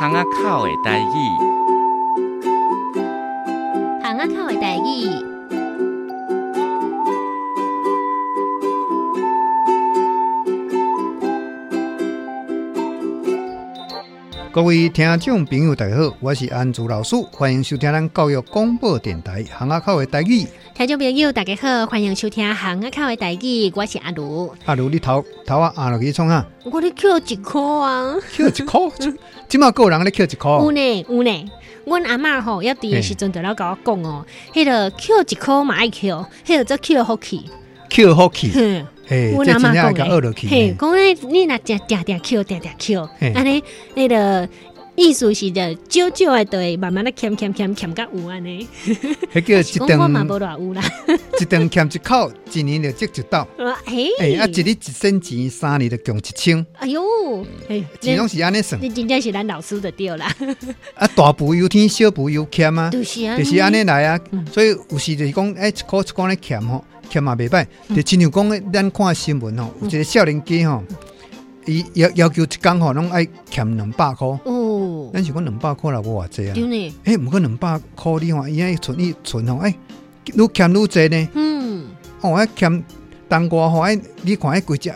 巷仔口的代语，巷仔口的代语。各位听众朋友，大家好，我是安祖老师，欢迎收听咱教育广播电台巷仔口的台语。听众朋友，大家好，欢迎收听巷仔口的代志，我是阿如。阿如，你头头啊压落去创啊？我咧扣一箍啊，扣一箍，即马个人咧扣一箍。有呢有呢，阮阿嬷吼要伫的时阵，就了甲我讲哦，迄个扣一箍嘛爱扣，迄个则扣好去，扣好去。嘿，阮阿嬷讲诶，嘿，讲诶，你若定定定扣，定定扣，安尼，迄个意思是着少少的，对，慢慢的欠欠欠欠甲有安尼。迄叫一顿，我嘛无偌有啦。一顿欠一口，一年就积一斗。嘿，诶，啊，一日一仙钱，三年就共一千。哎呦，哎，钱拢是安尼算。你真正是咱老师的对啦。啊，大补有天，小补有欠啊。就是啊，就是安尼来啊。所以有时就是讲，哎，一箍一箍咧欠吼。欠嘛袂歹，就亲像讲，咱看新闻吼，有一个少年家吼，伊要要求一工吼，拢爱欠两百箍。哦，咱是讲两百块啦，无偌济啊。对呢。诶，毋过两百块你看，伊爱存伊存吼，诶，愈欠愈济呢。嗯。哦，爱欠当瓜吼，哎你看爱规只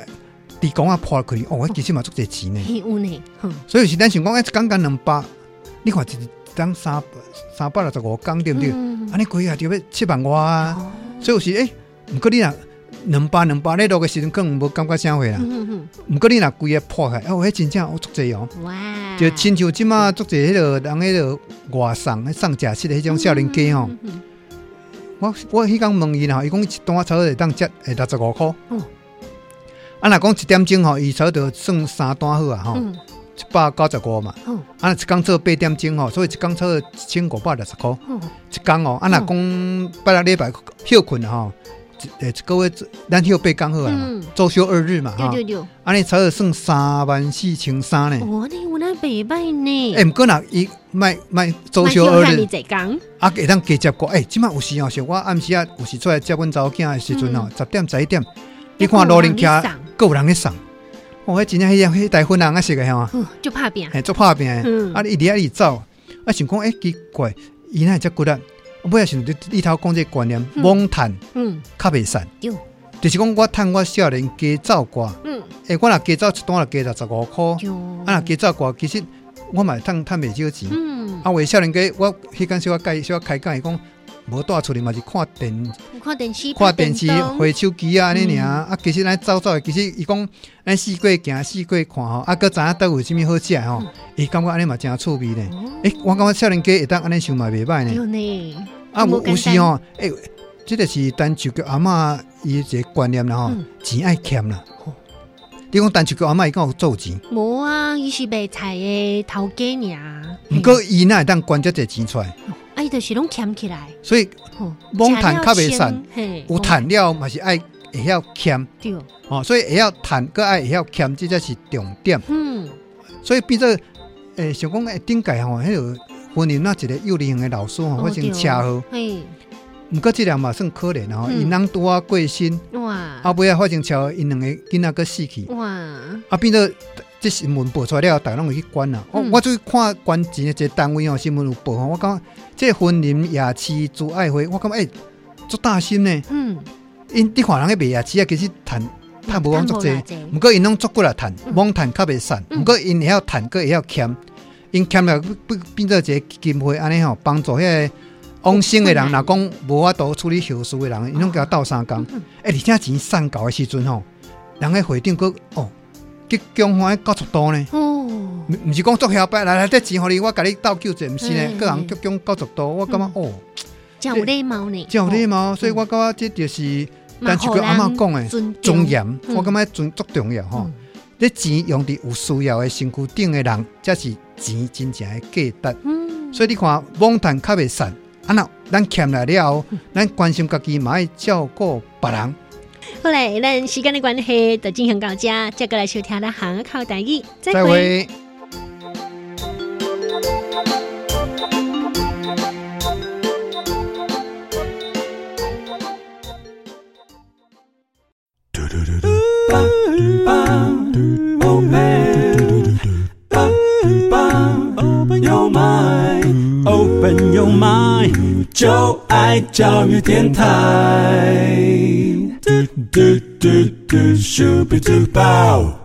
地公啊破开，哦，其实嘛足济钱呢。有呢。所以有时咱想讲，诶，一工干两百，你看一当三三百六十五工对毋对？安尼贵啊，就要七万外啊。所以有时诶。毋过你若两百两百咧落个时阵，可能无感觉啥货啦。毋过你若规个破开，哦，迄真正好足济哦。哇！就亲像即马足济迄个人迄个外送、送食食的迄种少年家吼。我我迄工问伊啦，伊讲一单差不多会当接诶六十五箍。啊，若讲一点钟吼，伊差不多算三单好啊吼，一百九十五嘛。啊，一工做八点钟吼，所以一工差不多一千五百六十箍。一工哦，啊，若讲拜六礼拜休困吼。诶，各位，咱休八工好啊，周休二日嘛，哈，安尼才有算三万四千三呢。哇，你有那袂歹呢？诶，毋过若伊卖卖周休二日，啊，会当加接过。诶，即马有时哦，是我暗时啊，有时出来接阮查某囝诶时阵哦，十点十一点，你看路人甲，够有人去送。哦，迄真正迄迄台湾人啊，是个吓嘛，就怕变，诶，就怕变。啊，伊伫遐里走，啊，想讲诶，奇怪，伊那遮骨力。我不要想你你头讲这观念，罔趁，嗯，较袂散，就是讲我趁我少年加走挂，嗯，诶，我若加走一单，就加六十五块，啊，若加走挂，其实我嘛趁趁袂少钱，嗯，啊，为少年家，我迄间小我介小我开讲，伊讲无带出去嘛是看电，看电视，看电视，回手机啊，安尼尔，啊，其实咱走走，其实伊讲，咱四过行，四过看吼，啊，搁知影倒有啥物好食吼，伊感觉安尼嘛真趣味呢，诶，我感觉少年家会当安尼想嘛袂歹呢。啊，有有时吼，诶，这个是单就叫阿嬷伊一个观念啦吼，钱爱欠啦。你讲单就叫阿嬷伊敢有做钱？无啊，伊是卖菜诶头家尔。毋过伊哪会当关遮侪钱出来？啊，伊就是拢欠起来。所以，罔趁较袂散，有趁了嘛是爱会晓欠。对。哦，所以会晓趁，搁爱会晓欠，这才是重点。嗯。所以变做诶，想讲诶，顶界吼，迄个。婚姻那一个幼儿园的老师吼，发生车祸，毋过即俩嘛算可怜吼，因人拄啊过身，哇，后尾啊发生车祸，因两个囡仔个死去，哇，啊变做这新闻报出来了，大家拢会去管啦。我我最看关键的一个单位哦，新闻有报吼，我讲这婚姻夜市做爱会，我感觉诶，做大心呢，嗯，因啲华人去卖夜市啊，其实趁趁无讲足济，毋过因拢足过来趁，罔趁较袂散，毋过因会晓趁，阁会晓欠。因欠了变变做一个基金会安尼吼，帮助迄个往生的人，若讲无法度处理后事的人，因拢甲斗相共。诶、嗯，而且钱送交的时阵吼，人个会长佫哦，吉祥话九十度呢。哦，毋是讲作下摆来来，这钱互你，我甲你斗救济，毋是呢，个人吉祥九十度，我感觉哦，真有礼貌呢，真有礼貌，所以我感觉这就是，但是个阿嬷讲的尊严，我感觉尊足重要吼。这钱用伫有需要的身躯顶的人，才是。钱真正的价值，嗯、所以你看，罔趁较袂散。啊，那咱欠来了，咱关心家己，嘛爱照顾别人。后来，咱时间的关系，就进行到这，再过来收听咱巷仔口台语，再会。再会 Open your mind, open your mind，就爱教育电台。do do do do shooby do bow.